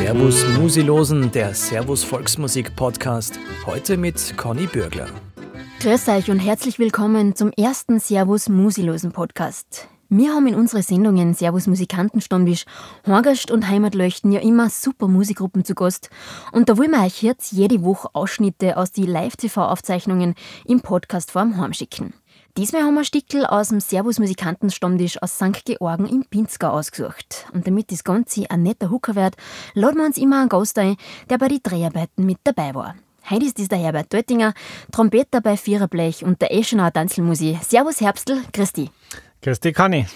Servus Musilosen, der Servus Volksmusik Podcast. Heute mit Conny Bürgler. Grüß euch und herzlich willkommen zum ersten Servus Musilosen Podcast. Wir haben in unseren Sendungen Servus Musikantenstammtisch, Horgast und Heimatleuchten ja immer super Musikgruppen zu Gast. Und da wollen wir euch jetzt jede Woche Ausschnitte aus die Live-TV-Aufzeichnungen im Podcastform heimschicken. Diesmal haben wir Stickel aus dem Servus Musikantenstammtisch aus St. Georgen im Pinzgau ausgesucht. Und damit das Ganze ein netter Hooker wird, laden wir uns immer einen Gast ein, der bei den Dreharbeiten mit dabei war. Heute ist das der Herbert Deutinger, Trompeter bei Viererblech und der Eschenauer Tanzelmusi. Servus Herbstl, Christi. Christi Conny.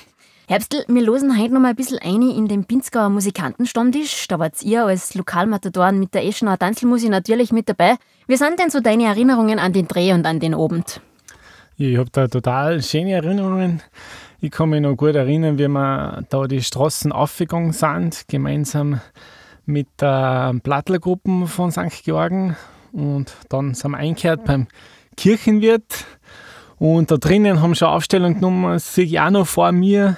Herbstl, wir losen heute noch mal ein bisschen ein in den Pinzgauer Musikantenstammtisch. Da wart ihr als Lokalmatadoren mit der Eschenauer Tanzelmusi natürlich mit dabei. Wie sind denn so deine Erinnerungen an den Dreh und an den Abend? Ich habe da total schöne Erinnerungen. Ich kann mich noch gut erinnern, wie wir da die Straßen aufgegangen sind, gemeinsam mit der Plattlergruppe von St. Georgen. Und dann sind wir eingekehrt beim Kirchenwirt. Und da drinnen haben schon Aufstellung genommen, sehe ich auch noch vor mir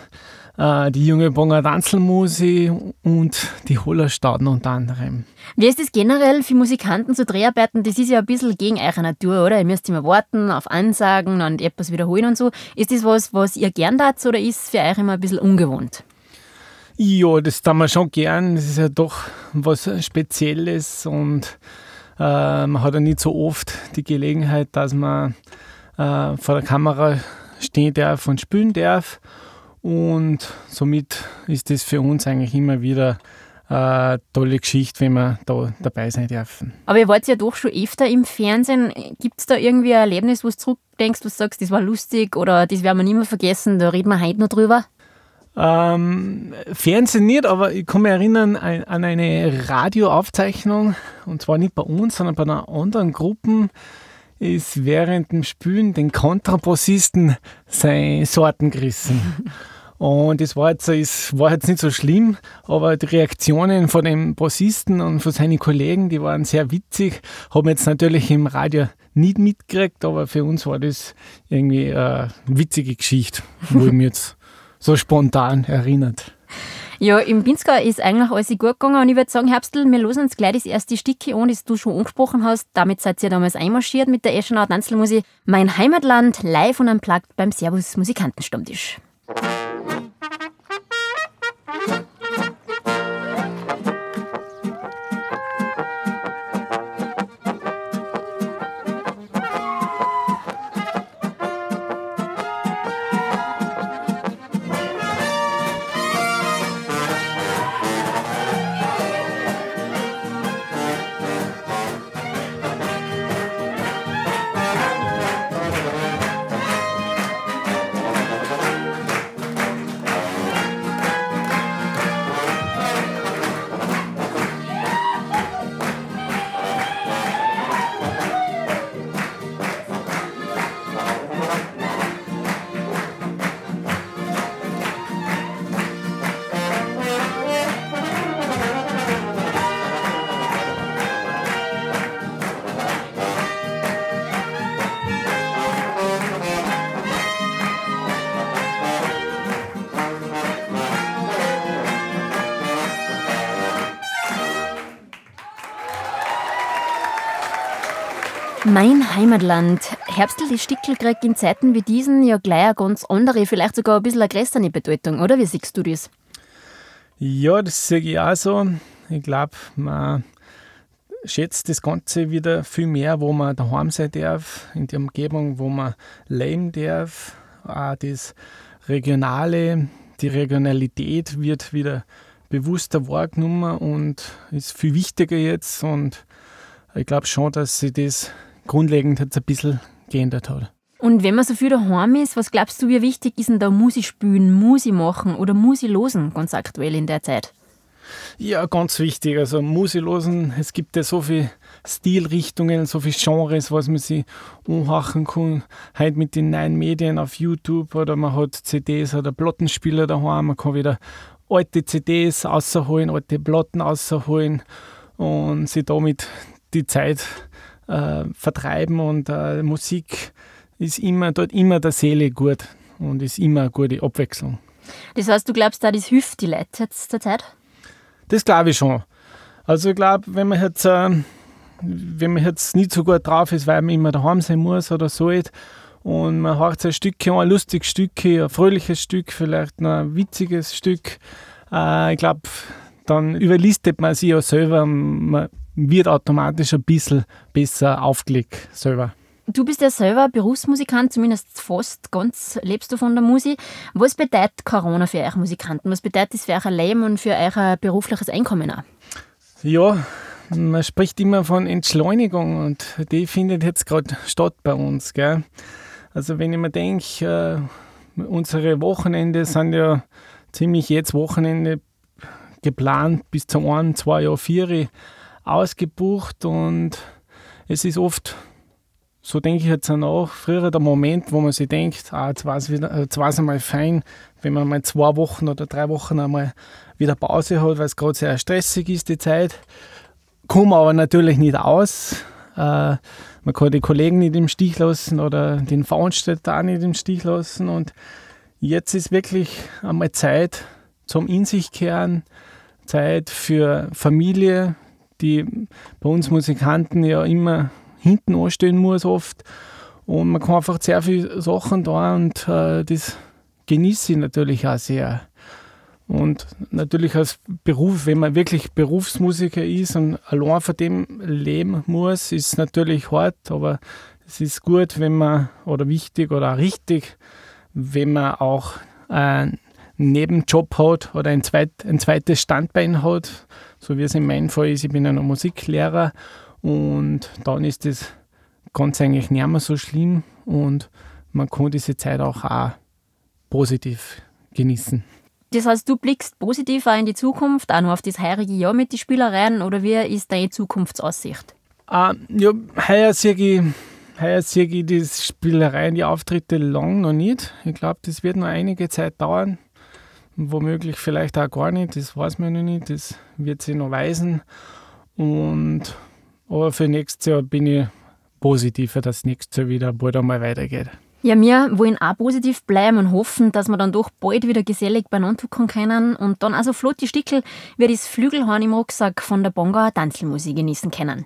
äh, die junge Bonger Tanzelmusi und die Hollerstauden unter anderem. Wie ist das generell für Musikanten zu Dreharbeiten? Das ist ja ein bisschen gegen eure Natur, oder? Ihr müsst immer warten auf Ansagen und etwas wiederholen und so. Ist das was, was ihr gern tat oder ist es für euch immer ein bisschen ungewohnt? Ja, das tun wir schon gern. Das ist ja doch was Spezielles und äh, man hat ja nicht so oft die Gelegenheit, dass man äh, vor der Kamera stehen darf und spielen darf. Und somit ist das für uns eigentlich immer wieder eine tolle Geschichte, wenn wir da dabei sein dürfen. Aber ihr wart ja doch schon öfter im Fernsehen. Gibt es da irgendwie ein Erlebnis, wo du zurückdenkst, wo du sagst, das war lustig oder das werden wir nicht mehr vergessen, da reden wir heute noch drüber? Ähm, Fernsehen nicht, aber ich kann mich erinnern an eine Radioaufzeichnung, und zwar nicht bei uns, sondern bei einer anderen Gruppe, ist während dem Spülen den Kontrabassisten seine Sorten gerissen. Und das war jetzt, es war jetzt nicht so schlimm, aber die Reaktionen von dem Bassisten und von seinen Kollegen, die waren sehr witzig. Haben jetzt natürlich im Radio nicht mitgekriegt, aber für uns war das irgendwie eine witzige Geschichte, wo ich mich jetzt so spontan erinnert. Ja, im Pinzgau ist eigentlich alles gut gegangen und ich würde sagen, Herbstl, wir losen uns gleich das erste Stückchen an, das du schon angesprochen hast. Damit seid ihr damals einmarschiert mit der Eschenauer Tanzelmusik. Mein Heimatland live und unplugged beim Servus Musikantenstammtisch. Mein Heimatland. Herbstl, die Stickel kriegt in Zeiten wie diesen ja gleich eine ganz andere, vielleicht sogar ein bisschen eine größere Bedeutung, oder? Wie siehst du das? Ja, das sehe ich auch so. Ich glaube, man schätzt das Ganze wieder viel mehr, wo man daheim sein darf, in der Umgebung, wo man leben darf. Auch das Regionale, die Regionalität wird wieder bewusster wahrgenommen und ist viel wichtiger jetzt. Und ich glaube schon, dass sich das grundlegend jetzt ein bisschen geändert hat. Und wenn man so viel daheim ist, was glaubst du, wie wichtig ist denn da Musik spielen, Musik machen oder Musik losen ganz aktuell in der Zeit? Ja, ganz wichtig. Also Musik losen, es gibt ja so viele Stilrichtungen, so viele Genres, was man sich umhachen kann. Heute mit den neuen Medien auf YouTube oder man hat CDs oder Plattenspieler daheim, man kann wieder alte CDs rausholen, alte Platten rausholen und sich damit die Zeit äh, vertreiben und äh, Musik ist immer, dort immer der Seele gut und ist immer eine gute Abwechslung. Das heißt, du glaubst da, das hilft die Leute jetzt zur Zeit? Das glaube ich schon. Also ich glaube, wenn man jetzt, äh, wenn man jetzt nicht so gut drauf ist, weil man immer daheim sein muss oder so, und man hört ein Stückchen, ein lustiges Stückchen, ein fröhliches Stück, vielleicht ein witziges Stück, äh, ich glaube, dann überlistet man sich ja selber, man wird automatisch ein bisschen besser aufgelegt selber. Du bist ja selber Berufsmusikant, zumindest fast ganz lebst du von der Musik. Was bedeutet Corona für euch Musikanten? Was bedeutet das für euer Leben und für euer berufliches Einkommen auch? Ja, man spricht immer von Entschleunigung und die findet jetzt gerade statt bei uns. Gell? Also wenn ich mir denke, äh, unsere Wochenende sind ja ziemlich jetzt Wochenende geplant bis zum 1, 2 Jahr, 4 ausgebucht und es ist oft so denke ich jetzt auch, früher der Moment, wo man sich denkt, ah, jetzt war es einmal fein, wenn man mal zwei Wochen oder drei Wochen einmal wieder Pause hat, weil es gerade sehr stressig ist, die Zeit. Kommen aber natürlich nicht aus. Äh, man kann die Kollegen nicht im Stich lassen oder den Veranstalter auch nicht im Stich lassen. Und jetzt ist wirklich einmal Zeit zum In sich kehren, Zeit für Familie, die bei uns Musikanten ja immer hinten anstehen muss oft. Und man kann einfach sehr viele Sachen da und äh, das genieße ich natürlich auch sehr. Und natürlich als Beruf, wenn man wirklich Berufsmusiker ist und allein von dem leben muss, ist es natürlich hart, aber es ist gut, wenn man, oder wichtig oder richtig, wenn man auch einen Nebenjob hat oder ein, zweit, ein zweites Standbein hat, so wie es in meinem Fall ist. Ich bin ja noch Musiklehrer und dann ist das ganz eigentlich nicht mehr so schlimm und man kann diese Zeit auch, auch positiv genießen. Das heißt, du blickst positiv auch in die Zukunft, auch noch auf das heurige Jahr mit den Spielereien oder wie ist deine Zukunftsaussicht? Uh, ja, heuer sehe ich, heuer sehe ich die Spielereien, die Auftritte lang noch nicht. Ich glaube, das wird noch einige Zeit dauern. Womöglich vielleicht auch gar nicht, das weiß man noch nicht, das wird sich noch weisen. Und aber für nächstes Jahr bin ich positiver, dass nächstes Jahr wieder bald einmal weitergeht. Ja, wir wollen auch positiv bleiben und hoffen, dass wir dann doch bald wieder gesellig beieinander kommen können und dann also flotte Stickel wie das Flügelhorn im Rucksack von der Bongauer Tanzelmusik genießen können.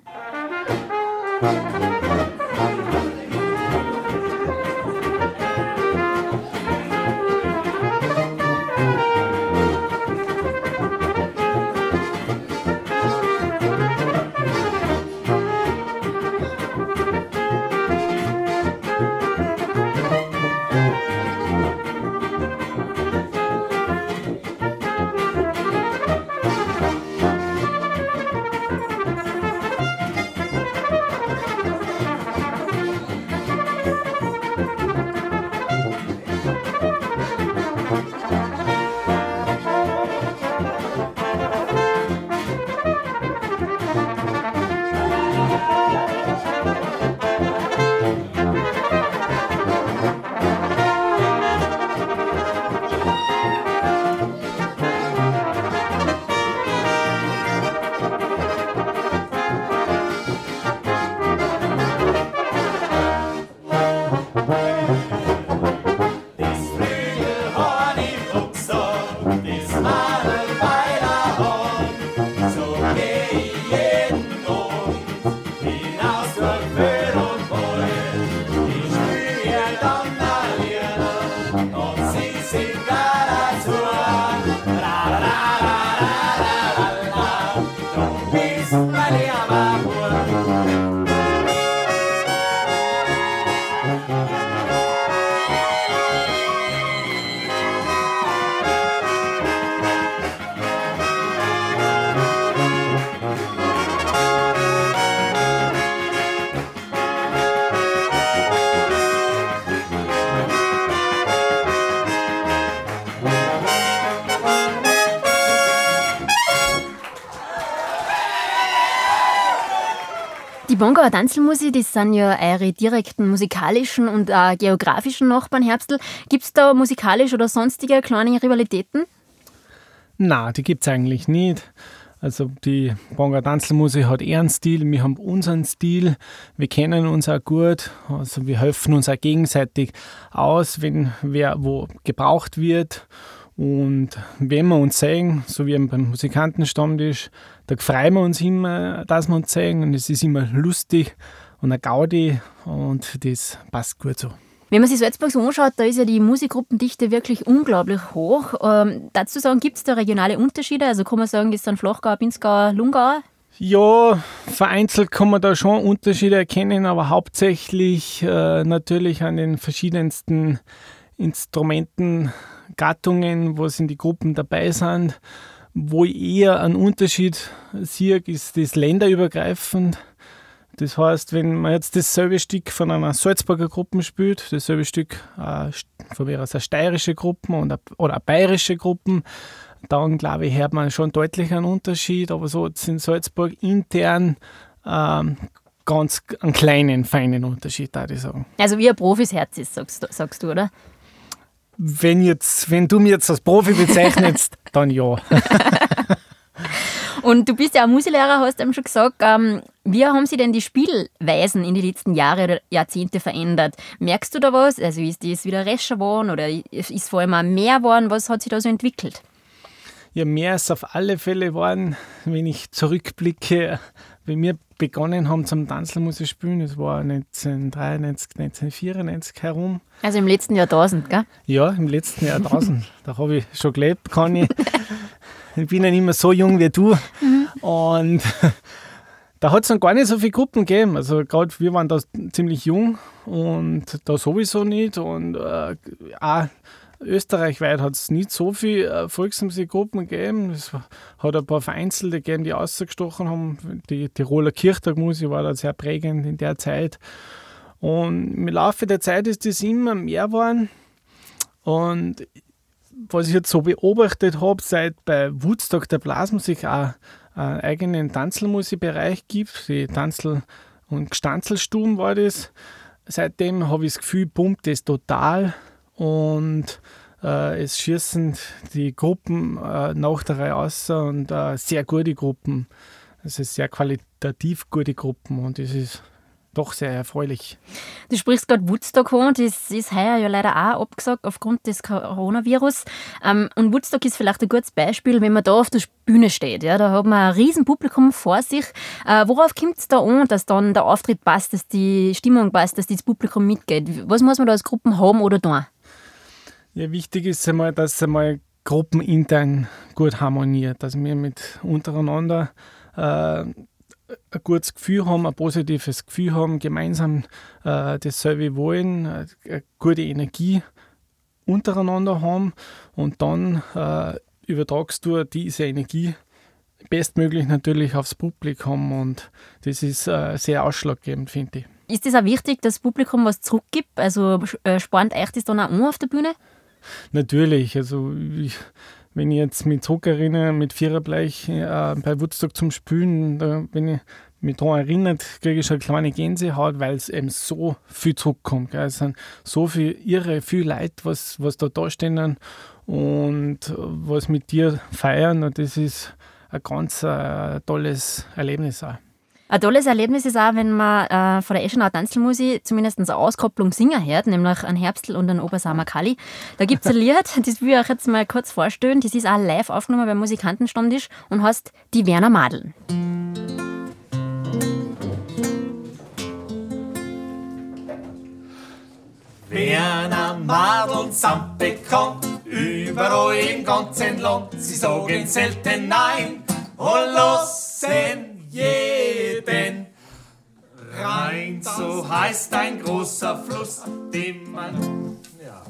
Bongauer Tanzelmusik, das sind ja eure direkten musikalischen und auch geografischen Nachbarn Herbstl. Gibt es da musikalisch oder sonstige kleine Rivalitäten? Na, die gibt es eigentlich nicht. Also die Bonga Tanzelmusik hat ihren Stil, wir haben unseren Stil, wir kennen uns auch gut, also wir helfen uns auch gegenseitig aus, wenn wer wo gebraucht wird Und wenn wir uns sehen, so wie beim Musikantenstammtisch, da freuen wir uns immer, dass wir uns sehen und es ist immer lustig und eine Gaudi und das passt gut so. Wenn man sich Salzburg so anschaut, da ist ja die Musikgruppendichte wirklich unglaublich hoch. Ähm, dazu sagen, gibt es da regionale Unterschiede? Also kann man sagen, das sind Flachgauer, Pinzgauer, Lungauer? Ja, vereinzelt kann man da schon Unterschiede erkennen, aber hauptsächlich äh, natürlich an den verschiedensten Instrumenten, Gattungen, was in die Gruppen dabei sind. Wo ich eher einen Unterschied sehe, ist das länderübergreifend. Das heißt, wenn man jetzt dasselbe Stück von einer Salzburger Gruppe spielt, dasselbe Stück äh, von mir aus eine steirische Gruppe oder eine bayerische Gruppe, dann glaube ich, hört man schon deutlich einen Unterschied. Aber so in Salzburg intern ähm, ganz einen kleinen, feinen Unterschied, würde ich sagen. Also wie ein Profis Herz ist, sagst, sagst du, oder? Wenn, jetzt, wenn du mich jetzt als Profi bezeichnest, dann ja. Und du bist ja auch Musiklehrer, hast eben schon gesagt. Ähm, wie haben sich denn die Spielweisen in den letzten Jahren oder Jahrzehnte verändert? Merkst du da was? Also ist das wieder rescher geworden oder ist vor allem auch mehr geworden? Was hat sich da so entwickelt? Ja, mehr ist auf alle Fälle geworden, wenn ich zurückblicke, wenn wir begonnen haben zum Tanzelmusik spielen, das war 1993, 1994 herum. Also im letzten Jahrtausend, gell? Ja, im letzten Jahrtausend. da habe ich schon gelebt, kann ich. Ich bin ja nicht mehr so jung wie du. Mhm. Und da hat es noch gar nicht so viele Gruppen gegeben. Also gerade wir waren da ziemlich jung und da sowieso nicht. Und äh, auch österreichweit hat es nicht so viele äh, Volksmusikgruppen gegeben. Es hat ein paar vereinzelte gegeben, die ausgestochen haben. Die Tiroler Kirchtagmusik war da sehr prägend in der Zeit. Und im Laufe der Zeit ist das immer mehr geworden. Und was ich jetzt so beobachtet habe, seit bei Woodstock der Blasmusik auch einen eigenen Tanzelmusikbereich gibt, die Tanzel- und Gestanzelstuben war das. Seitdem habe ich das Gefühl, pumpt das total und äh, es schießen die Gruppen äh, nach der Reihe aus und äh, sehr gute Gruppen. Es ist sehr qualitativ gute Gruppen und es ist doch sehr erfreulich. Du sprichst gerade Woodstock an, das ist heuer ja leider auch abgesagt aufgrund des Coronavirus. Ähm, und Woodstock ist vielleicht ein gutes Beispiel, wenn man da auf der Bühne steht. Ja, da hat man ein Riesenpublikum vor sich. Äh, worauf kommt es da an, dass dann der Auftritt passt, dass die Stimmung passt, dass das Publikum mitgeht? Was muss man da als Gruppen haben oder tun? Ja, wichtig ist einmal, dass es einmal gruppenintern gut harmoniert, dass wir mit untereinander äh, ein gutes Gefühl haben, ein positives Gefühl haben, gemeinsam äh, dasselbe wollen, äh, eine gute Energie untereinander haben und dann äh, übertragst du diese Energie bestmöglich natürlich aufs Publikum und das ist äh, sehr ausschlaggebend, finde ich. Ist es auch wichtig, dass das Publikum was zurückgibt? Also äh, spornt euch das dann auch an auf der Bühne? Natürlich, also ich, wenn ich jetzt mich zurückerinnere, mit Viererblech äh, bei Woodstock zum Spülen, da, wenn ich mich daran erinnert, kriege ich eine kleine Gänsehaut, weil es eben so viel zurückkommt. Gell. Es sind so viel irre, viel Leute, was, was da stehen und was mit dir feiern und das ist ein ganz äh, tolles Erlebnis auch. Ein tolles Erlebnis ist auch, wenn man äh, von der Eschenau Tanzelmusik zumindest eine Auskopplung singen hört, nämlich ein Herbstl und ein Obersamer Kali. Da gibt es ein Lied, das will ich euch jetzt mal kurz vorstellen. Das ist auch live aufgenommen beim Musikantenstammtisch und heißt Die Werner Madeln. Werner Madeln samt bekannt, überall im ganzen Land. Sie sagen selten Nein und lassen jeden rein. So heißt ein großer Fluss, den man. Ja.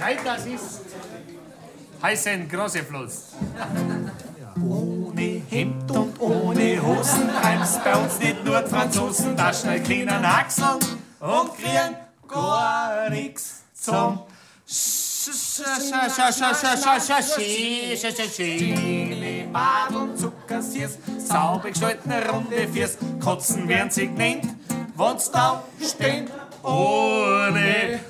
Nein, das ist heißt ein großer Fluss. Ohne Hemd und ohne Hosen heim's bei uns nicht nur Franzosen, da schnell kleinen Achseln und kriegen gar nix zum Chili, Madeln, Zuckersiers, sauber geschaltene runde Fiers, Kotzen werden sie genannt, wenn's da stehen, ohne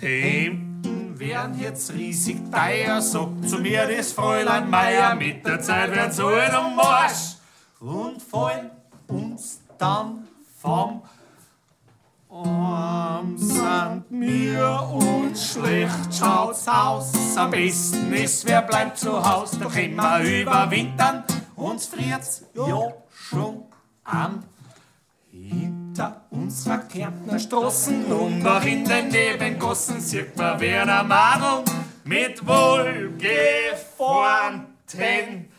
Hemden werden jetzt riesig teuer, sagt zu mir das Fräulein Meier, mit der Zeit wird's allen am Marsch und fallen uns dann vom Arm sind mir und schlecht schaut's aus. Am besten ist, wer bleibt zu Haus, können wir überwintern. Uns friert's ja schon an. Hinter unserer Kärntner Straßen und auch in den Nebengossen sieht man Werner Madel mit wohlgeformten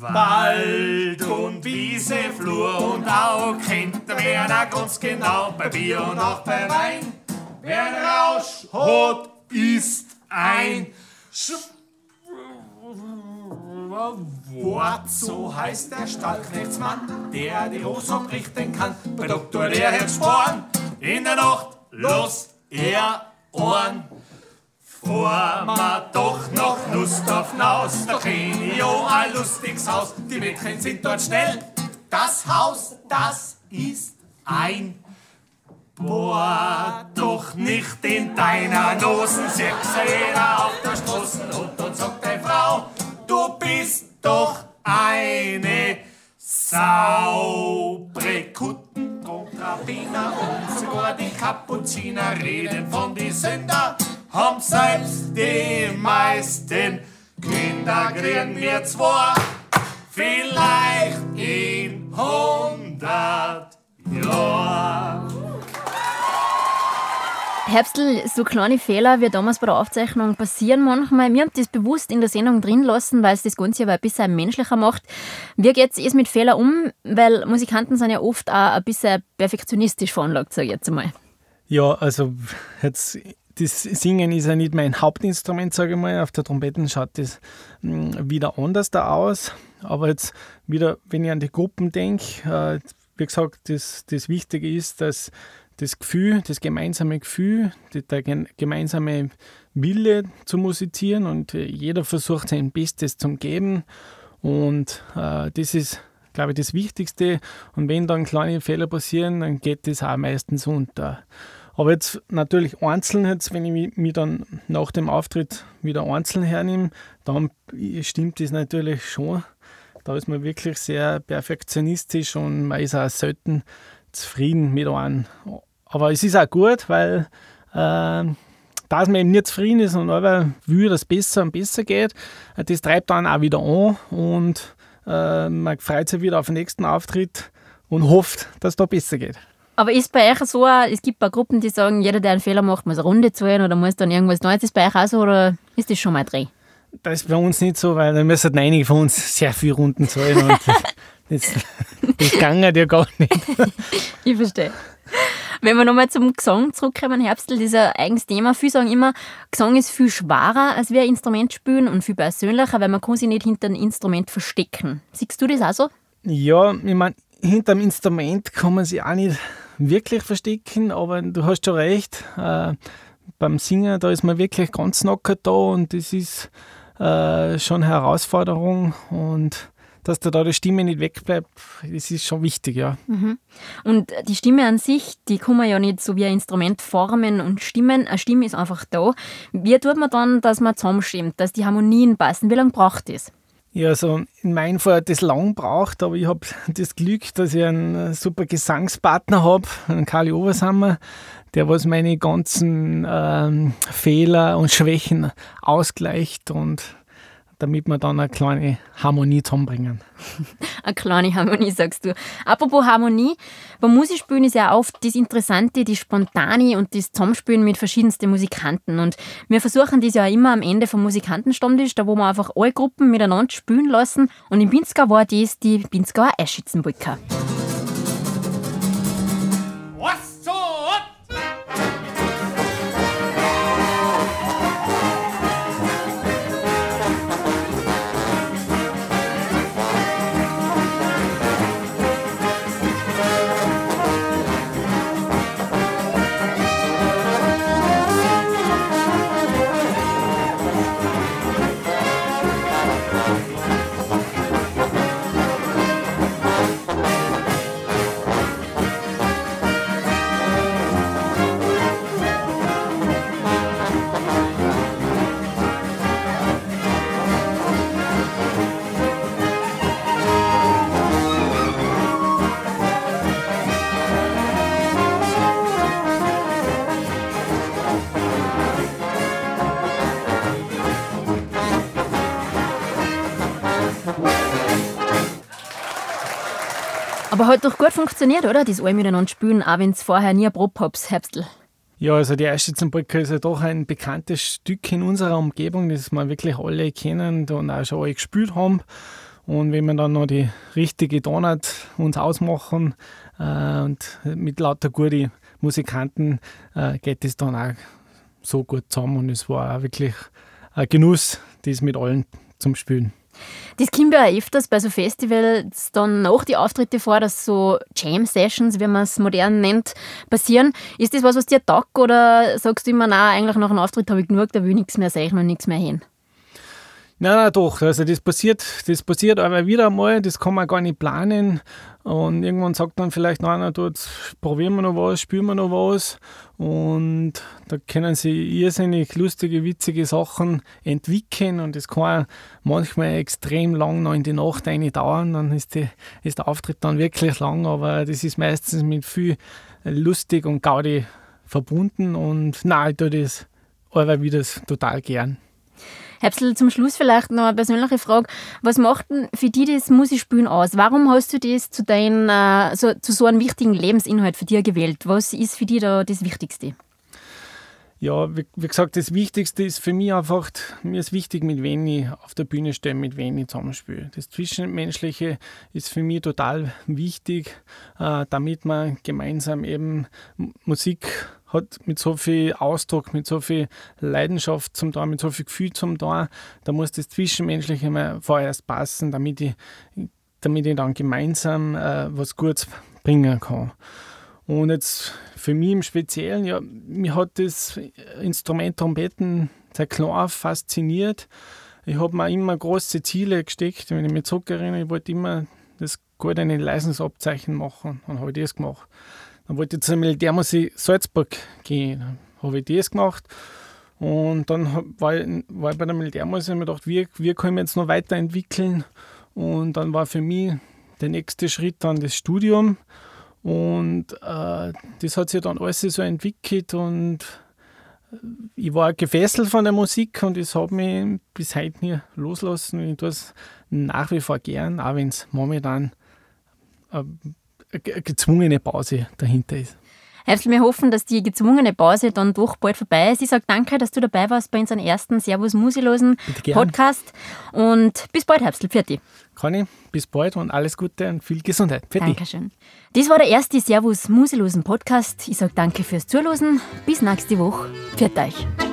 Wald und Wiese, Flur und auch kennt der Werner ganz genau bei Bier und auch bei Wein. Wer einen Rausch hat, ist ein Sch Wort, so heißt der Stallknechtsmann, der die Rosung richten kann. Bei Dr. Lehrherz Sporn, in der Nacht los er Ohren. Vor ma doch noch Lust auf Naus, da ich ja ein lustiges Haus. Die Mädchen sind dort schnell. Das Haus, das ist ein Boah, doch nicht in deiner Nosen, du jeder auf der Straße und dann sagt die Frau, du bist doch eine saubere Kutten, Kontrabiner und sogar die Kapuziner reden von die Sünder haben selbst die meisten Kinder kriegen wir zwar vielleicht in hundert Jahren. Herbstl, so kleine Fehler wie damals bei der Aufzeichnung passieren manchmal. Wir haben das bewusst in der Sendung drin lassen, weil es das Ganze aber ein bisschen menschlicher macht. Wie geht es mit Fehlern um? Weil Musikanten sind ja oft auch ein bisschen perfektionistisch veranlagt, sage ich jetzt einmal. Ja, also jetzt das Singen ist ja nicht mein Hauptinstrument, sage ich mal. Auf der Trompeten schaut das hm, wieder anders da aus. Aber jetzt wieder, wenn ich an die Gruppen denke, äh, wie gesagt, das, das Wichtige ist, dass das Gefühl, das gemeinsame Gefühl, der gemeinsame Wille zu musizieren und jeder versucht sein Bestes zu geben. Und äh, das ist, glaube ich, das Wichtigste. Und wenn dann kleine Fehler passieren, dann geht das auch meistens unter. Aber jetzt natürlich einzeln, jetzt, wenn ich mich dann nach dem Auftritt wieder einzeln hernehme, dann stimmt das natürlich schon. Da ist man wirklich sehr perfektionistisch und man ist auch selten zufrieden mit einem. Aber es ist auch gut, weil äh, dass man eben nicht zufrieden ist und aber will, dass es besser und besser geht, das treibt dann auch wieder an und äh, man freut sich wieder auf den nächsten Auftritt und hofft, dass es da besser geht. Aber ist bei euch so, es gibt ein paar Gruppen, die sagen, jeder, der einen Fehler macht, muss eine Runde zahlen oder muss dann irgendwas Neues. Ist bei euch auch so oder ist das schon mal drin? Das ist bei uns nicht so, weil dann müssen einige von uns sehr viele Runden zahlen und das, das ging ja gar nicht. ich verstehe. Wenn wir nochmal zum Gesang zurückkommen, Herbstl, das ist ein eigenes Thema. Viele sagen immer, Gesang ist viel schwerer, als wir ein Instrument spielen und viel persönlicher, weil man kann sich nicht hinter einem Instrument verstecken. Siehst du das auch so? Ja, ich meine, hinter dem Instrument kann man sich auch nicht wirklich verstecken, aber du hast schon recht. Äh, beim Singen, da ist man wirklich ganz nacker da und das ist äh, schon eine Herausforderung und dass da die Stimme nicht wegbleibt, das ist schon wichtig, ja. Mhm. Und die Stimme an sich, die kann man ja nicht so wie ein Instrument formen und stimmen. Eine Stimme ist einfach da. Wie tut man dann, dass man zusammenstimmt, dass die Harmonien passen? Wie lange braucht das? Ja, also in meinem Fall hat das lang gebraucht, aber ich habe das Glück, dass ich einen super Gesangspartner habe, einen Kali Obersammer, der was meine ganzen ähm, Fehler und Schwächen ausgleicht und damit wir dann eine kleine Harmonie zusammenbringen. eine kleine Harmonie, sagst du. Apropos Harmonie, beim Musikspielen ist ja oft das Interessante, die Spontane und das Zusammenspielen mit verschiedensten Musikanten. Und wir versuchen das ja immer am Ende vom Musikantenstammtisch, da wo wir einfach alle Gruppen miteinander spielen lassen. Und in Pinzgau war das die Pinzgauer Eischützenbrücke. Aber hat doch gut funktioniert, oder? Das alle miteinander spielen, auch wenn es vorher nie erprobt habt, Herbstl. Ja, also die Eischützenbrücke ist ja doch ein bekanntes Stück in unserer Umgebung, das wir wirklich alle kennen und auch schon alle gespielt haben. Und wenn wir dann noch die richtige Donut uns ausmachen äh, und mit lauter guten Musikanten äh, geht es dann auch so gut zusammen und es war auch wirklich ein Genuss, das mit allen zum Spielen. Das kommt ja auch öfters bei so Festivals dann nach die Auftritte vor, dass so Jam-Sessions, wie man es modern nennt, passieren. Ist das was, was dir taugt oder sagst du immer, nein, eigentlich nach einem Auftritt habe ich genug, da will ich nichts mehr sehen und nichts mehr hin? Nein, nein, doch. Also das passiert, das passiert aber wieder einmal, das kann man gar nicht planen. Und irgendwann sagt man vielleicht, nein, jetzt probieren wir noch was, spielen wir noch was. Und da können sie irrsinnig lustige, witzige Sachen entwickeln. Und das kann manchmal extrem lang noch in die Nacht rein dauern. Dann ist, die, ist der Auftritt dann wirklich lang, aber das ist meistens mit viel lustig und Gaudi verbunden. Und nein, ich tue das aber wieder total gern. Herbstl, zum Schluss vielleicht noch eine persönliche Frage. Was macht denn für dich das Musikspielen aus? Warum hast du das zu, dein, äh, so, zu so einem wichtigen Lebensinhalt für dich gewählt? Was ist für dich da das Wichtigste? Ja, wie, wie, gesagt, das Wichtigste ist für mich einfach, mir ist wichtig, mit wem ich auf der Bühne stehe, mit wem ich zusammenspiele. Das Zwischenmenschliche ist für mich total wichtig, äh, damit man gemeinsam eben Musik hat mit so viel Ausdruck, mit so viel Leidenschaft zum Tun, mit so viel Gefühl zum Tun. Da muss das Zwischenmenschliche mal vorerst passen, damit ich, damit ich dann gemeinsam äh, was Gutes bringen kann. Und jetzt für mich im Speziellen, ja, mich hat das Instrument Trompeten seit klein fasziniert. Ich habe mir immer große Ziele gesteckt, wenn ich mich zurückerinnere, ich wollte immer das goldene Leistungsabzeichen machen. Dann habe das gemacht. Dann wollte ich zur Militärmusik Salzburg gehen. Dann habe ich das gemacht. Und dann war ich, war ich bei der Militärmusik und mir gedacht, kann ich mich jetzt noch weiterentwickeln? Und dann war für mich der nächste Schritt dann das Studium. Und äh, das hat sich dann alles so entwickelt und äh, ich war gefesselt von der Musik und das hat mich bis heute nie loslassen. Ich tue es nach wie vor gern, auch wenn es momentan eine gezwungene Pause dahinter ist. Herzlich, wir hoffen, dass die gezwungene Pause dann doch bald vorbei ist. Ich sage danke, dass du dabei warst bei unserem ersten Servus Musilosen Podcast. Und bis bald, Herbstl. Fertig. Conny, bis bald und alles Gute und viel Gesundheit. Für Dankeschön. Das war der erste Servus Musilosen Podcast. Ich sage danke fürs Zuhören. Bis nächste Woche. Für euch.